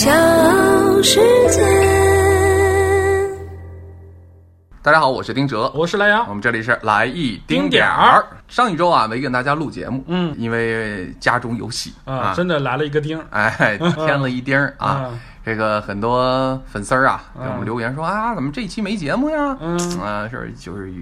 小世界。大家好，我是丁哲，我是莱阳。我，们这里是来一丁丁点点儿。上一周啊，没跟大家录节目，嗯。因为家中有喜。啊，真的来了一个丁儿。哎，添了一丁儿啊。嗯。这个很多粉丝儿啊给我们嗯留言说啊，怎么这一期没节目呀？嗯。啊，是就是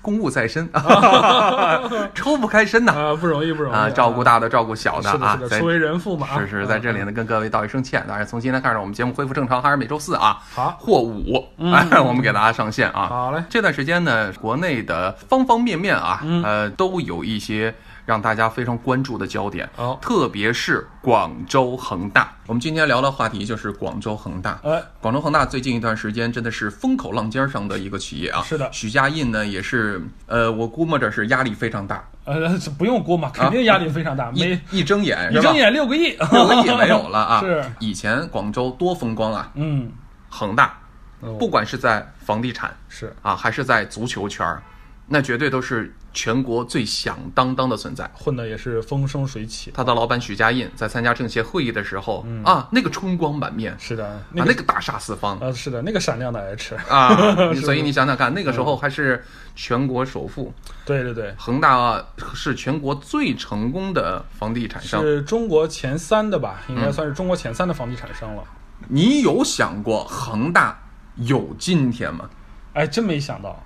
公务在身，抽不开身呐。啊，不容易，不容易啊，照顾大的，照顾小是的，啊在初为人父嘛，啊是是，在这里呢，跟各位道一声歉。当然，从今天开始，我们节目恢复正常，还是每周四啊，好。或五，哎，我们给大家上线啊。好嘞，这段时间呢，国内的方方面面啊，嗯。呃，都有一些让大家非常关注的焦点，哦。特别是广州恒大。我们今天聊的话题就是广州恒大。哎，广州恒大最近一段时间真的是风口浪尖上的一个企业啊。是的。许家印呢也是，呃，我估摸着是压力非常大，呃，这 不用估嘛，肯定压力非常大，一没一睁眼一睁眼六个亿，六个亿没有了啊。是，以前广州多风光啊，嗯，恒大，哦。不管是在房地产是。啊，还是在足球圈儿，那绝对都是全国最响当当的存在。混的也是风生水起，他的老板许家印在参加政协会议的时候、嗯啊，那个春光满面，是的，啊，那个那个大杀四方啊，是的，那个闪亮的 H，啊，所以你想想看，那个时候还是全国首富，对对对，恒大是全国最成功的房地产商。是中国前三的吧，应该嗯算是中国前三的房地产商了。你有想过恒大有今天吗？哎，真没想到。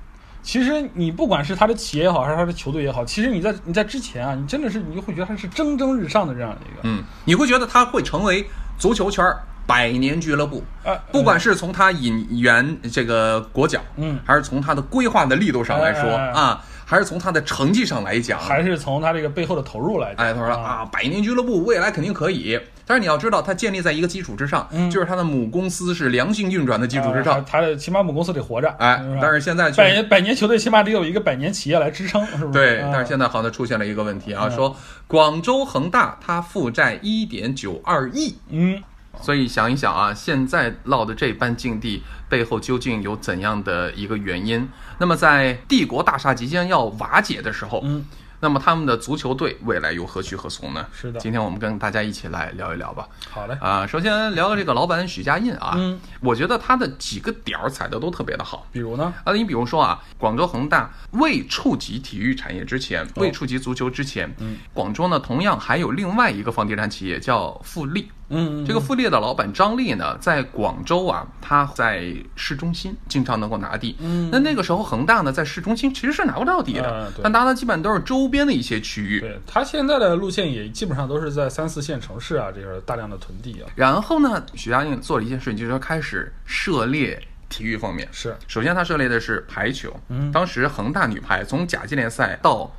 其实你不管是他的企业也好，还是他的球队也好，其实你在你在之前啊，你真的是你就会觉得他是蒸蒸日上的这样的一个，嗯，你会觉得他会成为足球圈儿百年俱乐部？呃，不管是从他引援这个国脚，嗯还是从他的规划的力度上来说哎哎哎啊，还是从他的成绩上来讲，还是从他这个背后的投入来讲，哎，他说啊，百年俱乐部未来肯定可以，但是你要知道，它建立在一个基础之上，嗯。就是它的母公司是良性运转的基础之啊上。他的起码母公司得活着，哎吧，但是现在却百年百年球队起码得有一个百年企业来支撑，是不是？对，啊。但是现在好像出现了一个问题啊，嗯。说广州恒大它负债一点九二亿，嗯，所以想一想啊，现在落的这般境地背后究竟有怎样的一个原因？那么在帝国大厦即将要瓦解的时候，嗯，那么他们的足球队未来又何去何从呢？是的今天我们跟大家一起来聊一聊吧。好嘞，啊、首先聊聊这个老板许家印啊，嗯，我觉得他的几个点儿踩的都特别的好。比如呢，啊，你比如说啊，广州恒大未触及体育产业之前，哦未触及足球之前，嗯，广州呢同样还有另外一个房地产企业叫富力。嗯，这个富力的老板张力呢，在广州啊，他在市中心经常能够拿地。嗯那那个时候恒大呢，在市中心其实是拿不到地的他拿的基本都是周边的一些区域。对他现在的路线也基本上都是在三四线城市啊，这个大量的囤地啊，然后呢，许家印做了一件事情，就是说开始涉猎体育方面。是首先，他涉猎的是排球。嗯当时恒大女排从甲级联赛到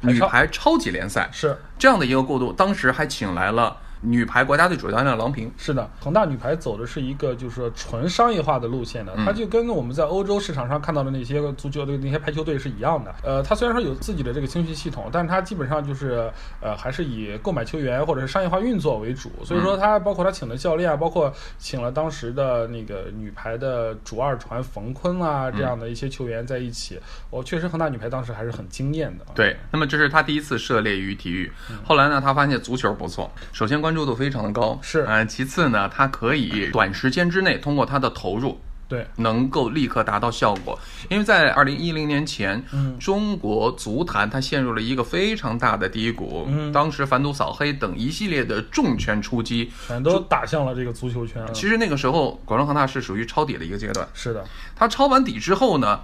女排超级联赛是这样的一个过渡，当时还请来了女排国家队主教练郎平。是的，恒大女排走的是一个就是说纯商业化的路线的，嗯它就跟我们在欧洲市场上看到的那些足球队那些排球队是一样的。呃，它虽然说有自己的这个青训系统，但是它基本上就是呃还是以购买球员或者是商业化运作为主。所以说，它包括它请的教练啊，包括请了当时的那个女排的主二传冯坤啊这样的一些球员在一起，我确实恒大女排当时还是很惊艳的。对，那么这是他第一次涉猎于体育。嗯后来呢，他发现足球不错，首先关注度非常的高，是。呃，其次呢，它可以短时间之内通过它的投入。对，能够立刻达到效果，因为在二零一零年前，嗯。中国足坛它陷入了一个非常大的低谷，嗯。当时反赌扫黑等一系列的重拳出击，全都打向了这个足球圈。其实那个时候广州恒大是属于抄底的一个阶段，是的，它抄完底之后呢，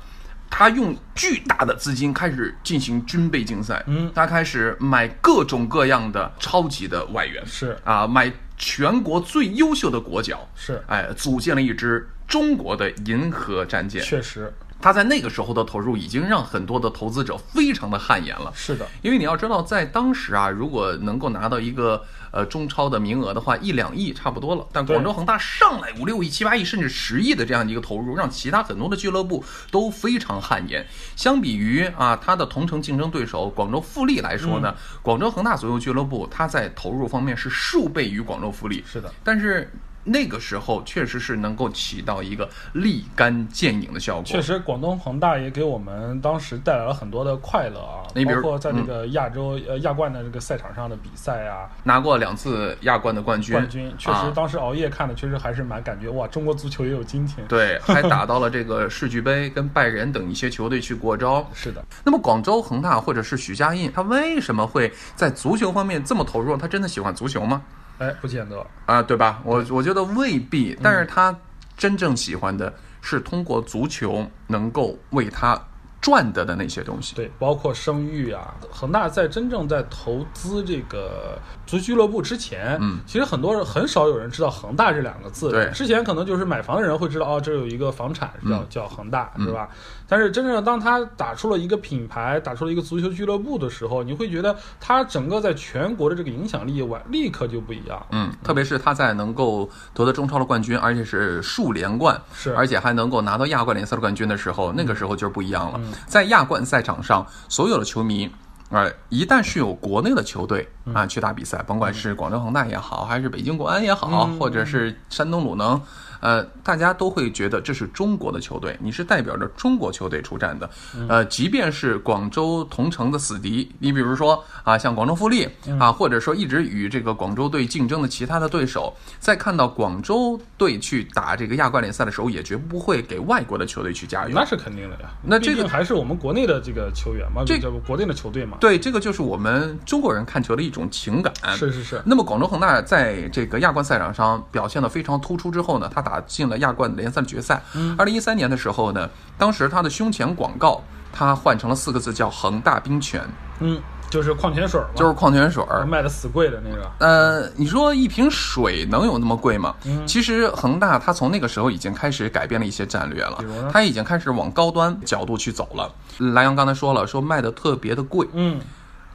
他用巨大的资金开始进行军备竞赛，嗯他开始买各种各样的超级的外援，是啊，买全国最优秀的国脚，是，哎，组建了一支中国的银河战舰。确实他在那个时候的投入已经让很多的投资者非常的汗颜了。是的。因为你要知道，在当时啊，如果能够拿到一个呃中超的名额的话，一两亿差不多了。但广州恒大上来五六亿、七八亿，甚至十亿的这样一个投入，让其他很多的俱乐部都非常汗颜。相比于啊，他的同城竞争对手广州富力来说呢，广州恒大足球俱乐部它在投入方面是数倍于广州富力。是的，但是那个时候确实是能够起到一个立竿见影的效果。确实，广东恒大也给我们当时带来了很多的快乐啊，你比如包括在这个亚洲、呃亚冠的这个赛场上的比赛啊，拿过两次亚冠的冠军，冠军确实啊当时熬夜看的，确实还是蛮感觉哇，中国足球也有今天。对，还打到了这个世俱杯，跟拜仁等一些球队去过招。是的，那么广州恒大或者是许家印，他为什么会在足球方面这么投入？他真的喜欢足球吗？哎，不见得。啊，对吧？我我觉得未必，但是他真正喜欢的是通过足球能够为他赚得的那些东西。对，包括声誉啊，恒大在真正在投资这个足俱乐部之前，嗯，其实很多人很少有人知道恒大这两个字。对之前可能就是买房的人会知道，哦，这有一个房产叫、嗯叫恒大，是吧？但是真正当他打出了一个品牌，打出了一个足球俱乐部的时候，你会觉得他整个在全国的这个影响力完立刻就不一样。嗯，特别是他在能够夺得中超的冠军，而且是数连冠，是而且还能够拿到亚冠联赛的冠军的时候，那个时候就是不一样了。在亚冠赛场上，所有的球迷。啊，一旦是有国内的球队啊去打比赛，甭管是广州恒大也好，还是北京国安也好，或者是山东鲁能，呃，大家都会觉得这是中国的球队，你是代表着中国球队出战的。呃，即便是广州同城的死敌，你比如说啊，像广州富力啊，或者说一直与这个广州队竞争的其他的对手，在看到广州队去打这个亚冠联赛的时候，也绝不会给外国的球队去加油。那是肯定的呀，那这个还是我们国内的这个球员嘛，这个国内的球队嘛，对，这个就是我们中国人看球的一种情感。是是是，那么广州恒大在这个亚冠赛场上表现的非常突出之后呢，他打进了亚冠联赛的决赛。二零一三年的时候呢，当时他的胸前广告他换成了四个字，叫“恒大冰泉嗯，就是矿泉水嘛，”，就是矿泉水儿。卖的死贵的那个。呃，你说一瓶水能有那么贵吗？嗯其实恒大他从那个时候已经开始改变了一些战略了他已经开始往高端角度去走了。莱阳刚才说了，说卖的特别的贵，嗯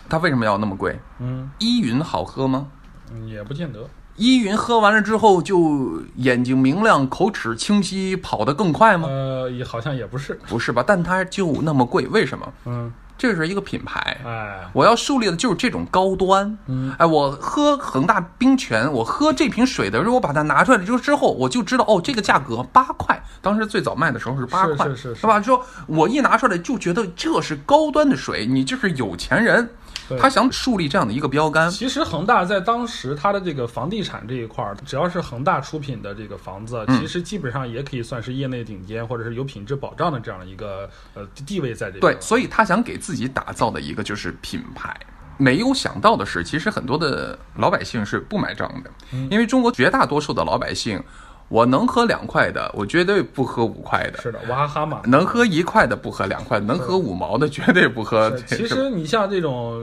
他为什么要那么贵？嗯，依云好喝吗？嗯也不见得。依云喝完了之后就眼睛明亮、口齿清晰，跑得更快吗？呃，也好像也不是。不是吧？但它就那么贵，为什么？嗯，这是一个品牌，哎，我要树立的就是这种高端。嗯，哎，我喝恒大冰泉，我喝这瓶水的时候，我把它拿出来之之后，我就知道哦，这个价格八块。当时最早卖的时候是八块，是是是是吧？说我一拿出来就觉得这是高端的水，你就是有钱人。对他想树立这样的一个标杆。其实恒大在当时它的这个房地产这一块儿，只要是恒大出品的这个房子，嗯其实基本上也可以算是业内顶尖，或者是有品质保障的这样的一个呃地位在这。对，所以他想给自己打造的一个就是品牌。没有想到的是，其实很多的老百姓是不买账的，嗯因为中国绝大多数的老百姓，我能喝两块的，我绝对不喝五块的；是的，娃哈哈嘛。能喝一块的不喝两块，能喝五毛的绝对不喝。其实你像这种，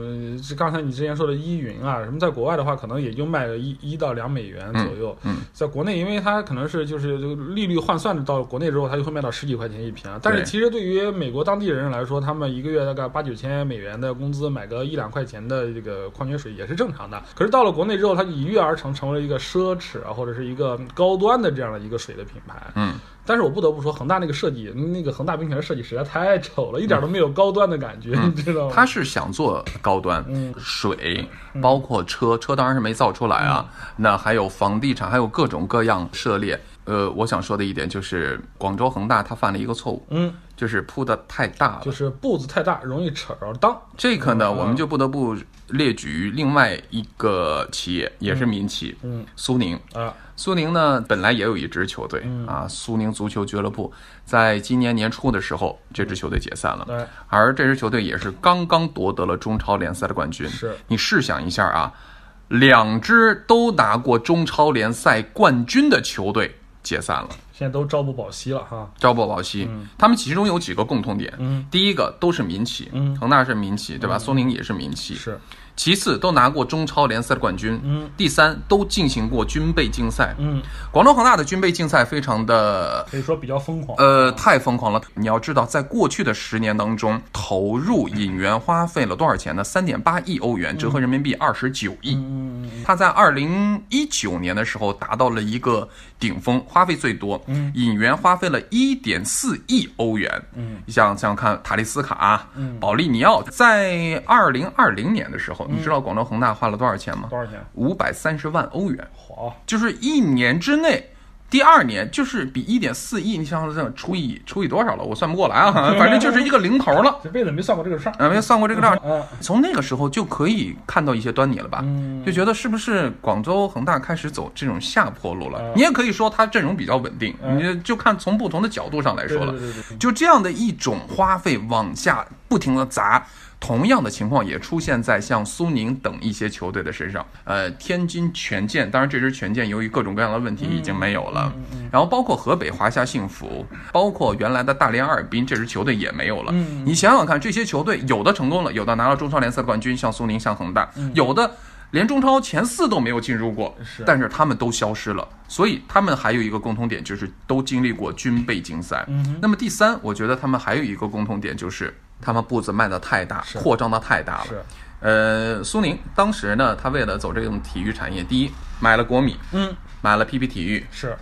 刚才你之前说的依云啊，什么在国外的话，可能也就卖个一一到两美元左右。嗯在国内，因为它可能是就是这个利率换算的到国内之后，它就会卖到十几块钱一瓶啊。但是其实对于美国当地人来说，他们一个月大概八九千美元的工资，买个一两块钱的这个矿泉水也是正常的。可是到了国内之后，它一跃而成，成为了一个奢侈啊，或者是一个高端的这样的一个水的品牌。嗯，但是我不得不说，恒大那个设计，那个恒大冰泉的设计实在太丑了，一点都没有高端的感觉，你知道吗？他是想做高端，嗯水包括车，车当然是没造出来啊。那还有房地产，还有各种各样涉猎。呃，我想说的一点就是，广州恒大他犯了一个错误，嗯，就是铺的太大了。就是步子太大，容易扯着裆。这个呢，嗯我们就不得不列举另外一个企业，也是民企，嗯苏宁。啊，苏宁呢，本来也有一支球队、嗯啊，苏宁足球俱乐部，在今年年初的时候，这支球队解散了。对，而这支球队也是刚刚夺得了中超联赛的冠军。是你试想一下啊，两支都拿过中超联赛冠军的球队解散了，现在都朝不保夕了哈。朝不保夕。他们其中有几个共同点，嗯。第一个都是民企，嗯。恒大是民企，对吧？苏宁也是民企，是，其次都拿过中超联赛的冠军，嗯第三都进行过军备竞赛。嗯，广州恒大的军备竞赛非常的可以说比较疯狂。呃，太疯狂了！你要知道，在过去的十年当中，投入引援花费了多少钱呢？三点八亿欧元，折合人民币二十九亿。嗯嗯他在二零一九年的时候达到了一个顶峰，花费最多，嗯引援花费了一点四亿欧元。嗯，你想想看，塔利斯卡、保利尼奥，在二零二零年的时候你知道广州恒大花了多少钱吗？多少钱？五百三十万欧元，好，就是一年之内。第二年就是比一点四亿，你想想这除以除以多少了？我算不过来啊，反正就是一个零头了。这辈子没算过这个事儿。啊，没算过这个账。嗯从那个时候就可以看到一些端倪了吧？嗯就觉得是不是广州恒大开始走这种下坡路了？嗯你也可以说它阵容比较稳定，嗯你就就看从不同的角度上来说了。就这样的一种花费往下不停的砸，同样的情况也出现在像苏宁等一些球队的身上。呃，天津权健，当然这支权健由于各种各样的问题已经没有了。然后包括河北华夏幸福，包括原来的大连阿尔滨这支球队也没有了。嗯你想想看，这些球队有的成功了，有的拿了中超联赛冠军，像苏宁，像恒大，有的。连中超前四都没有进入过，但是他们都消失了，所以他们还有一个共同点，就是都经历过军备竞赛。嗯那么第三，我觉得他们还有一个共同点，就是他们步子迈得太大，扩张的太大了。是，呃，苏宁当时呢，他为了走这种体育产业，第一买了国米，嗯，买了 PP 体育，是，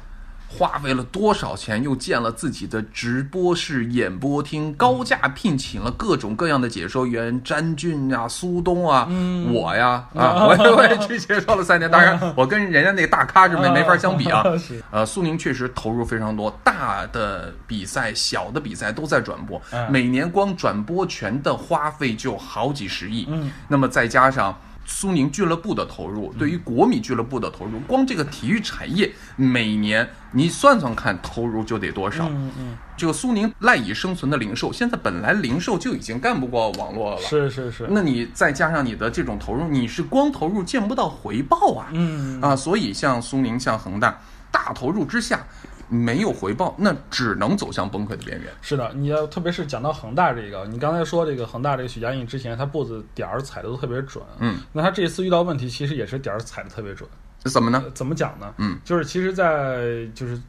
花费了多少钱，又建了自己的直播室、演播厅，高价聘请了各种各样的解说员，詹俊啊、苏东啊，我呀啊，我也我也去解说了三年。当然，我跟人家那个大咖是没没法相比啊。呃，苏宁确实投入非常多，大的比赛、小的比赛都在转播，嗯每年光转播权的花费就好几十亿。嗯，那么再加上。苏宁俱乐部的投入，对于国米俱乐部的投入，光这个体育产业每年你算算看，投入就得多少？嗯嗯，这个苏宁赖以生存的零售，现在本来零售就已经干不过网络了，是是是，那你再加上你的这种投入，你是光投入见不到回报啊！嗯。啊，所以像苏宁、像恒大，大投入之下没有回报，那只能走向崩溃的边缘。是的，你要特别是讲到恒大这个，你刚才说这个恒大这个许家印之前他步子点儿踩的都特别准，嗯，那他这次遇到问题，其实也是点儿踩的特别准。怎么呢？呃怎么讲呢？嗯，就是其实，在就是。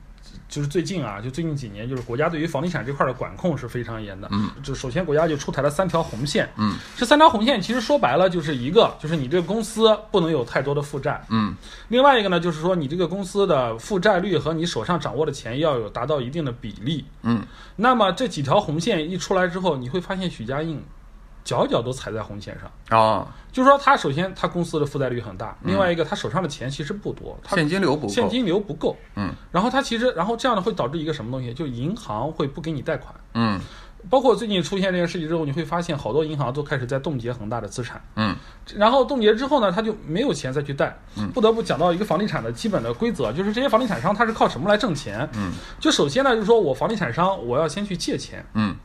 就是最近啊，就最近几年，就是国家对于房地产这块的管控是非常严的。嗯，就首先国家就出台了三条红线。嗯，这三条红线其实说白了就是一个，就是你这个公司不能有太多的负债。嗯另外一个呢，就是说你这个公司的负债率和你手上掌握的钱要有达到一定的比例。嗯那么这几条红线一出来之后，你会发现许家印脚脚都踩在红线上。啊，就是说，他首先他公司的负债率很大，另外一个他手上的钱其实不多，他现金流不够。现金流不够。嗯然后他其实，然后这样的会导致一个什么东西？就银行会不给你贷款。嗯包括最近出现这件事情之后，你会发现好多银行都开始在冻结恒大的资产。嗯然后冻结之后呢，他就没有钱再去贷。不得不讲到一个房地产的基本的规则，就是这些房地产商他是靠什么来挣钱？嗯就首先呢，就是说我房地产商我要先去借钱，嗯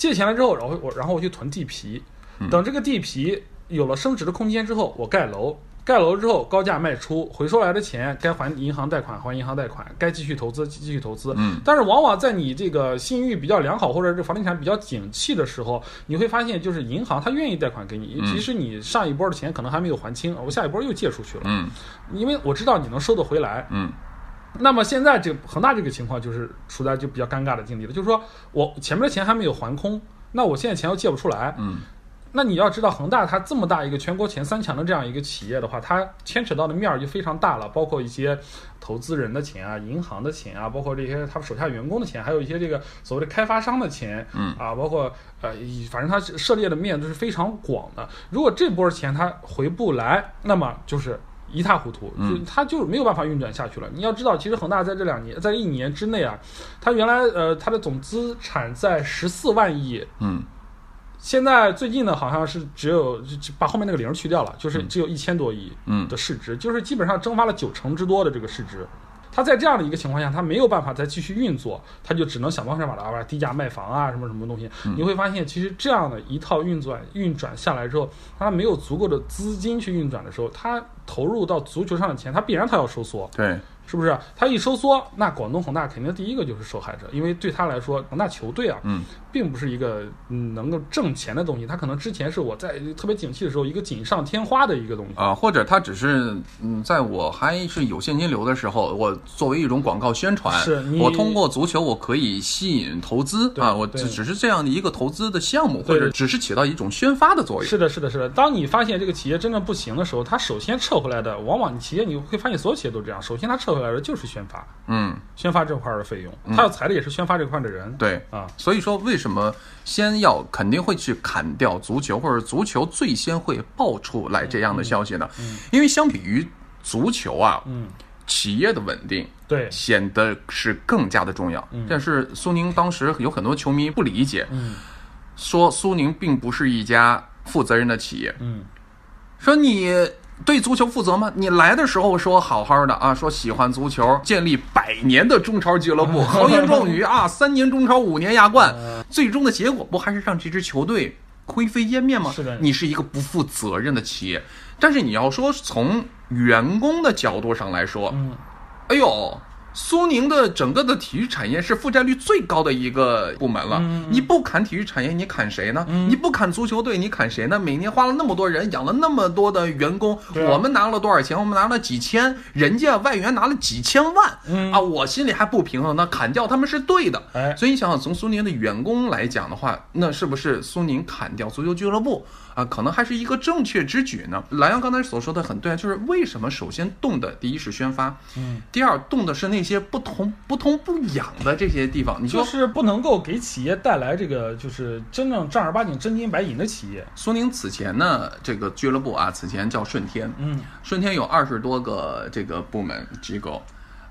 借钱了之后，然后我然后我去囤地皮，等这个地皮有了升值的空间之后，我盖楼。盖楼之后高价卖出，回收来的钱该还银行贷款还银行贷款，该继续投资继续投资。嗯。但是往往在你这个信誉比较良好或者这房地产比较景气的时候，你会发现就是银行他愿意贷款给你，即使你上一波的钱可能还没有还清，我下一波又借出去了，嗯。因为我知道你能收得回来。嗯那么现在这个恒大这个情况就是处在就比较尴尬的境地了，就是说我前面的钱还没有还空，那我现在钱又借不出来，嗯那你要知道，恒大它这么大一个全国前三强的这样一个企业的话，它牵扯到的面儿就非常大了，包括一些投资人的钱啊、银行的钱啊，包括这些他们手下员工的钱，还有一些这个所谓的开发商的钱，嗯啊，包括呃，反正它涉猎的面都是非常广的。如果这波钱它回不来，那么就是。一塌糊涂，就它就是没有办法运转下去了。你要知道，其实恒大在这两年，在一年之内啊，它原来呃它的总资产在十四万亿，嗯。现在最近呢，好像是只有把后面那个零去掉了，就是只有一千多亿嗯。的市值，就是基本上蒸发了九成之多的这个市值。它在这样的一个情况下，他没有办法再继续运作，他就只能想方设法的啊低价卖房啊，什么什么东西。你会发现，其实这样的一套运转运转下来之后，他没有足够的资金去运转的时候，他投入到足球上的钱，他必然他要收缩。对，是不是？它一收缩，那广东恒大肯定第一个就是受害者，因为对他来说，恒大球队啊，嗯并不是一个嗯能够挣钱的东西，他可能之前是我在特别景气的时候一个锦上添花的一个东西。啊，或者他只是嗯，在我还是有现金流的时候，我作为一种广告宣传，是我通过足球我可以吸引投资啊，我只只是这样的一个投资的项目，或者只是起到一种宣发的作用。是的，是的，是的。当你发现这个企业真的不行的时候，他首先撤回来的，往往企业你会发现所有企业都这样，首先他撤回来说就是宣发。嗯宣发这块儿的费用，他要裁的也是宣发这块儿的人。对啊，所以说为什么先要肯定会去砍掉足球，或者足球最先会爆出来这样的消息呢？因为相比于足球啊，嗯，企业的稳定对，显得是更加的重要。但是苏宁当时有很多球迷不理解，嗯说苏宁并不是一家负责任的企业，嗯说你对足球负责吗？你来的时候说好好的啊，说喜欢足球，建立百年的中超俱乐部，豪言壮语啊，三年中超，五年亚冠，最终的结果不还是让这支球队灰飞烟灭吗？是的你是一个不负责任的企业。但是你要说从员工的角度上来说，嗯，哎呦，苏宁的整个的体育产业是负债率最高的一个部门了。嗯你不砍体育产业，你砍谁呢？你不砍足球队，你砍谁呢？每年花了那么多人，养了那么多的员工，啊我们拿了多少钱？我们拿了几千，人家外援拿了几千万。嗯啊，我心里还不平衡呢。砍掉他们是对的。哎所以你想想，从苏宁的员工来讲的话，那是不是苏宁砍掉足球俱乐部啊，可能还是一个正确之举呢？蓝洋刚才所说的很对啊，就是为什么首先动的第一是宣发，嗯，第二动的是那些不痛不痛不痒的这些地方。你说就是不能够给企业带来这个就是真正正儿八经真金白银的企业。苏宁此前呢，这个俱乐部啊，此前叫顺天，嗯顺天有二十多个这个部门机构，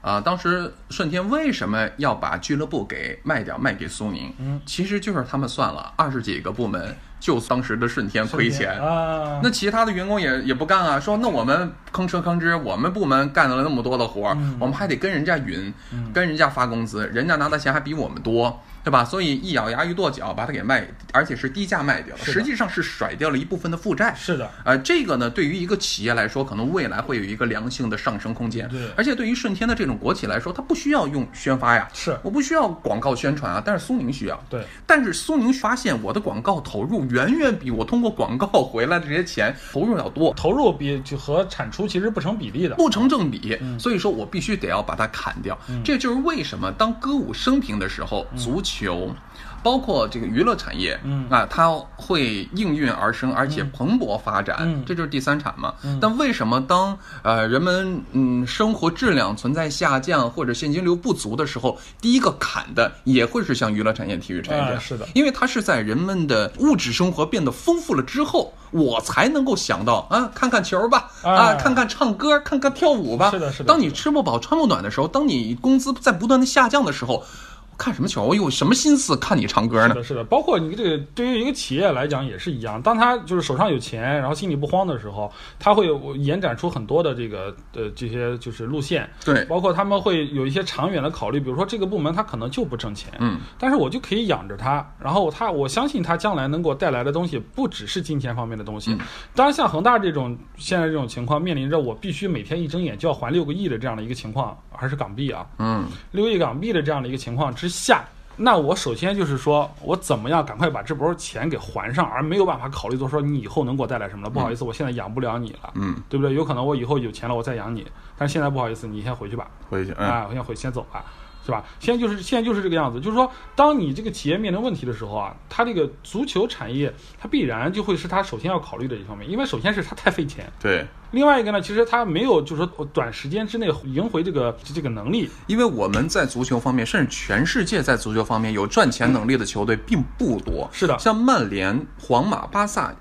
啊、当时顺天为什么要把俱乐部给卖掉，卖给苏宁？嗯，其实就是他们算了，二十几个部门，就当时的顺天亏钱。啊，那其他的员工也也不干啊，说那我们吭哧吭哧，我们部门干了那么多的活儿，我们还得跟人家匀，跟人家发工资，人家拿的钱还比我们多，对吧？所以一咬牙一跺脚把它给卖，而且是低价卖掉了，实际上是甩掉了一部分的负债。是的，呃，这个呢，对于一个企业来说，可能未来会有一个良性的上升空间。对而且对于顺天的这种国企来说，它不需要用宣发呀，是我不需要广告宣传啊，但是苏宁需要。对，但是苏宁发现我的广告投入远远比我通过广告 回来的这些钱投入要多，投入比就和产出其实不成比例的。不成正比，嗯所以说我必须得要把它砍掉。这就是为什么当歌舞升平的时候，足球。包括这个娱乐产业，嗯啊，它会应运而生，而且蓬勃发展，嗯这就是第三产嘛。但为什么当呃人们嗯生活质量存在下降或者现金流不足的时候，第一个砍的也会是像娱乐产业、体育产业这样？哎是的因为它是在人们的物质生活变得丰富了之后，我才能够想到啊，看看球吧，啊，哎看看唱歌，看看跳舞吧。是的是的当你吃不饱穿不暖的时候，当你工资在不断的下降的时候，看什么球？我有什么心思看你唱歌呢？是的，是的，包括你这个对于一个企业来讲也是一样，当他就是手上有钱，然后心里不慌的时候，他会有延展出很多的这个呃这些就是路线，对。包括他们会有一些长远的考虑，比如说这个部门他可能就不挣钱，嗯，但是我就可以养着他，然后他我相信他将来能给我带来的东西不只是金钱方面的东西，嗯。当然像恒大这种现在这种情况，面临着我必须每天一睁眼就要还六个亿的这样的一个情况，还是港币啊，嗯，六亿港币的这样的一个情况之下，那我首先就是说我怎么样赶快把这波钱给还上，而没有办法考虑做说你以后能给我带来什么了。不好意思，我现在养不了你了，嗯，对不对？有可能我以后有钱了，我再养你，但是现在不好意思，你先回去吧，回去，嗯，啊，我先回先走吧。是吧？现在就是现在就是这个样子，就是说，当你这个企业面临问题的时候啊，它这个足球产业，它必然就会是它首先要考虑的一方面，因为首先是它太费钱，对。另外一个呢，其实它没有就是说短时间之内赢回这个这个能力，因为我们在足球方面，甚至全世界在足球方面有赚钱能力的球队并不多。是的像曼联、皇马、巴萨。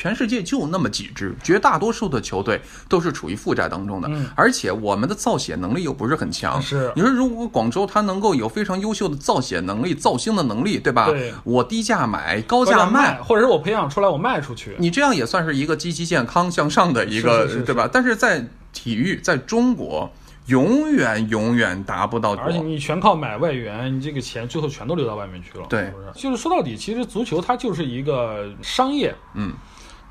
全世界就那么几支，绝大多数的球队都是处于负债当中的，嗯而且我们的造血能力又不是很强。是你说如果广州它能够有非常优秀的造血能力、造星的能力，对吧？对我低价买，高高价价卖，或者是我培养出来我卖出去，你这样也算是一个积极健康向上的一个，是是是对吧？但是在体育，在中国，永远永远达不到而且你全靠买外援，你这个钱最后全都流到外面去了。对是不是就是说到底，其实足球它就是一个商业，嗯，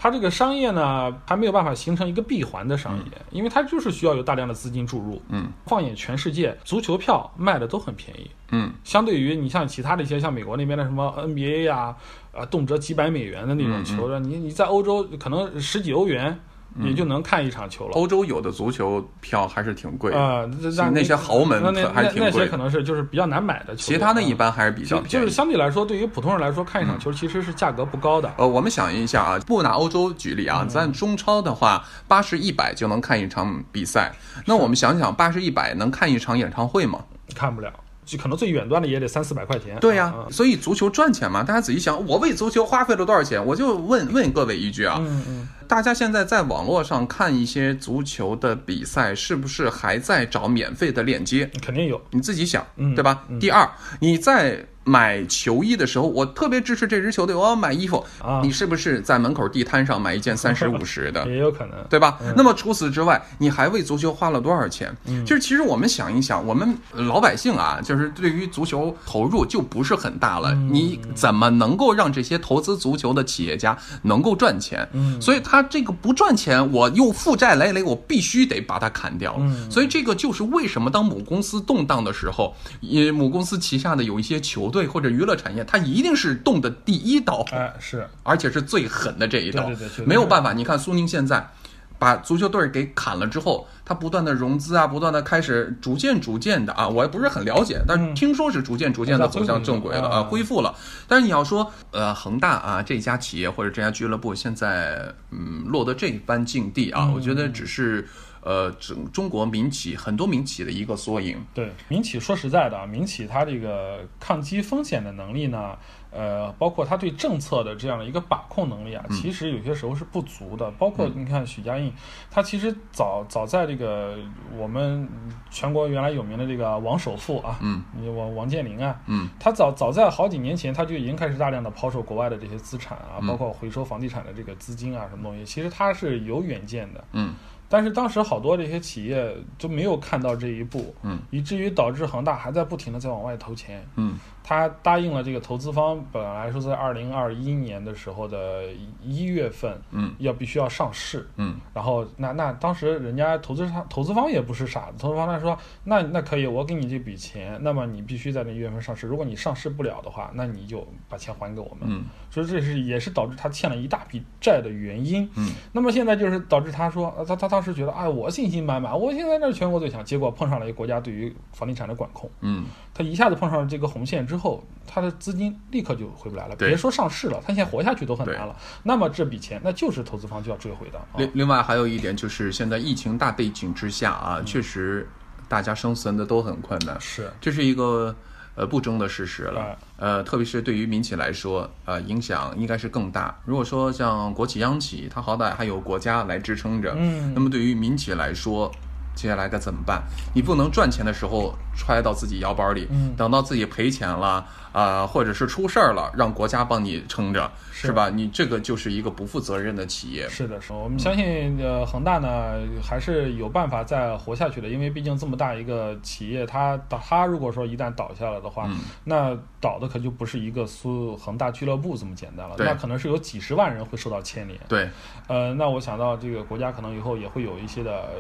它这个商业呢还没有办法形成一个闭环的商业，因为它就是需要有大量的资金注入。嗯，放眼全世界，足球票卖的都很便宜，嗯，相对于你像其他的一些像美国那边的什么 NBA 呀、啊，动辄几百美元的那种球的，你你在欧洲可能十几欧元也就能看一场球了。欧洲有的足球票还是挺贵的，啊，那些豪门那那那挺贵的那些可能是就是比较难买的球，其他的啊一般还是比较就就是。相对来说，对于普通人来说，看一场球其实是价格不高的。呃，我们想一下啊，不拿欧洲举例啊，嗯咱中超的话，八十一百就能看一场比赛。那我们想想，八十一百能看一场演唱会吗？看不了，就可能最远端的也得三四百块钱。对呀、啊所以足球赚钱嘛，大家仔细想，我为足球花费了多少钱？我就问问各位一句啊，嗯嗯，大家现在在网络上看一些足球的比赛，是不是还在找免费的链接？肯定有。你自己想，嗯对吧？第二，你在买球衣的时候，我特别支持这支球队，我要买衣服，啊你是不是在门口地摊上买一件三十五十的？也有可能。对吧？那么除此之外，你还为足球花了多少钱？嗯就是其实我们想一想，我们老百姓啊，就是对于足球投入就不是很大了。嗯你怎么能够让这些投资足球的企业家能够赚钱？嗯所以他这个不赚钱，我又负债累累，我必须得把它砍掉。嗯所以这个就是为什么当母公司动荡的时候，也母公司旗下的有一些球队或者娱乐产业，它一定是动的第一刀。哎，是而且是最狠的这一刀，对对对没有办法。你看苏宁现在把足球队给砍了之后，他不断的融资啊，不断的开始逐渐逐渐的啊，我也不是很了解，但是听说是逐渐逐渐的走向正轨了啊，嗯恢复了。但是你要说呃恒大啊这家企业或者这家俱乐部现在嗯落得这般境地啊，我觉得只是呃中中国民企很多民企的一个缩影。对民企，说实在的啊，民企它这个抗击风险的能力呢，呃，包括它对政策的这样的一个把控能力啊，其实有些时候是不足的。包括你看许家印，他其实早早在这个我们全国原来有名的这个王首富啊，嗯，王王健林啊，嗯，他早早在好几年前他就已经开始大量的抛售国外的这些资产啊，嗯包括回收房地产的这个资金啊，什么东西，其实他是有远见的。嗯但是当时好多这些企业就没有看到这一步，嗯，以至于导致恒大还在不停的在往外投钱。嗯他答应了这个投资方，本来说在二零二一年的时候的一月份嗯。要必须要上市，嗯。然后那那当时人家投资商投资方也不是傻子，投资方他说那那可以，我给你这笔钱，那么你必须在那一月份上市，如果你上市不了的话，那你就把钱还给我们。嗯。所以这是也是导致他欠了一大笔债的原因。嗯，那么现在就是导致他说，呃他他当时觉得，哎，我信心满满，我现在这是全国最强，结果碰上了一个国家对于房地产的管控，嗯。他一下子碰上了这个红线之后，他的资金立刻就回不来了，别说上市了，他现在活下去都很难了。那么这笔钱，那就是投资方就要追回的。啊另另外还有一点就是，现在疫情大背景之下啊，确实大家生存的都很困难，是，这是一个呃不争的事实了哎。呃，特别是对于民企来说，呃，影响应该是更大。如果说像国企、央企，它好歹还有国家来支撑着，嗯那么对于民企来说，接下来该怎么办？你不能赚钱的时候揣到自己腰包里，嗯等到自己赔钱了啊、或者是出事儿了，让国家帮你撑着，是是吧？你这个就是一个不负责任的企业。是的，是的我们相信，呃，恒大呢还是有办法再活下去的，因为毕竟这么大一个企业，它倒，它如果说一旦倒下了的话，嗯那倒的可就不是一个苏恒大俱乐部这么简单了，那可能是有几十万人会受到牵连。对，呃，那我想到这个国家可能以后也会有一些的、呃、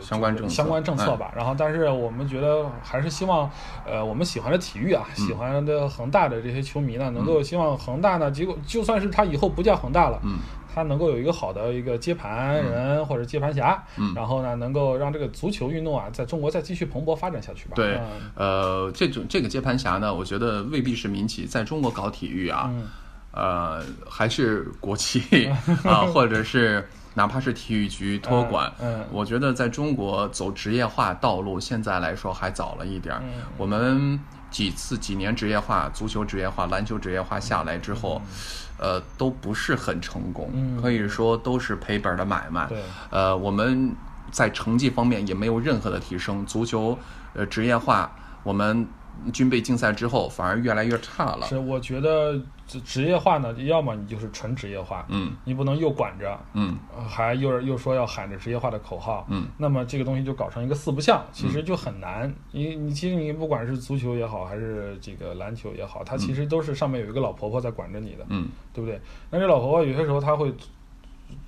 相关政策嗯相关政策吧。然后，但是我们觉得还是希望，呃，我们喜欢的体育啊，嗯喜欢的恒大的这些球迷呢，能够希望恒大呢，结果就算是他以后不叫恒大了，嗯，他能够有一个好的一个接盘人或者接盘侠，嗯。然后呢，能够让这个足球运动啊，在中国再继续蓬勃发展下去吧。对嗯，呃，这种这个接盘侠呢，我觉得未必是民企，在中国搞体育啊，嗯。呃，还是国企 啊，或者是哪怕是体育局托管，嗯嗯。我觉得在中国走职业化道路，现在来说还早了一点儿。嗯。我们几次几年职业化，足球职业化、篮球职业化下来之后，呃，都不是很成功，嗯可以说都是赔本的买卖。对，呃，我们在成绩方面也没有任何的提升。足球呃职业化，我们军备竞赛之后反而越来越差了。是我觉得职职业化呢，要么你就是纯职业化，嗯你不能又管着，嗯呃还又又说要喊着职业化的口号，嗯，那么这个东西就搞成一个四不像，其实就很难。你你其实你不管是足球也好，还是这个篮球也好，它其实都是上面有一个老婆婆在管着你的，嗯对不对？那这老婆婆有些时候她会。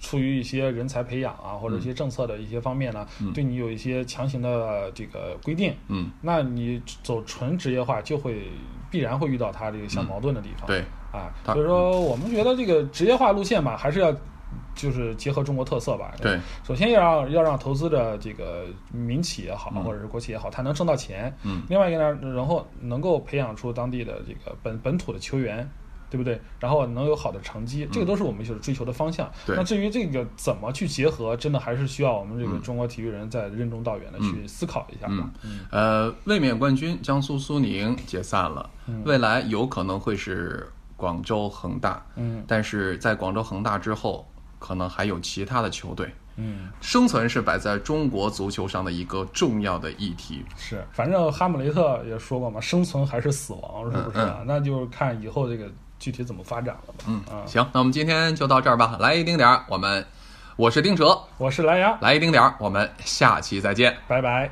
出于一些人才培养啊，或者一些政策的一些方面呢，对你有一些强行的这个规定，嗯，那你走纯职业化就会必然会遇到它这个相矛盾的地方。对，啊，所以说我们觉得这个职业化路线吧，还是要就是结合中国特色吧。对，首先要让要让投资的这个民企也好，嗯或者是国企也好，它能挣到钱。嗯。另外一个呢，然后能够培养出当地的这个本本土的球员。对不对？然后能有好的成绩，这个都是我们就是追求的方向。那至于这个怎么去结合，真的还是需要我们这个嗯中国体育人在任重道远的去思考一下吧。嗯呃，卫冕冠军江苏苏宁解散了，嗯未来有可能会是广州恒大，嗯但是在广州恒大之后，可能还有其他的球队。嗯，生存是摆在中国足球上的一个重要的议题。是，反正哈姆雷特也说过嘛，生存还是死亡，是不是啊？那就是看以后这个具体怎么发展了吧。嗯啊，行，那我们今天就到这儿吧。来一丁点儿，我们我是丁哲，我是蓝牙，来一丁点儿，我们下期再见。拜拜。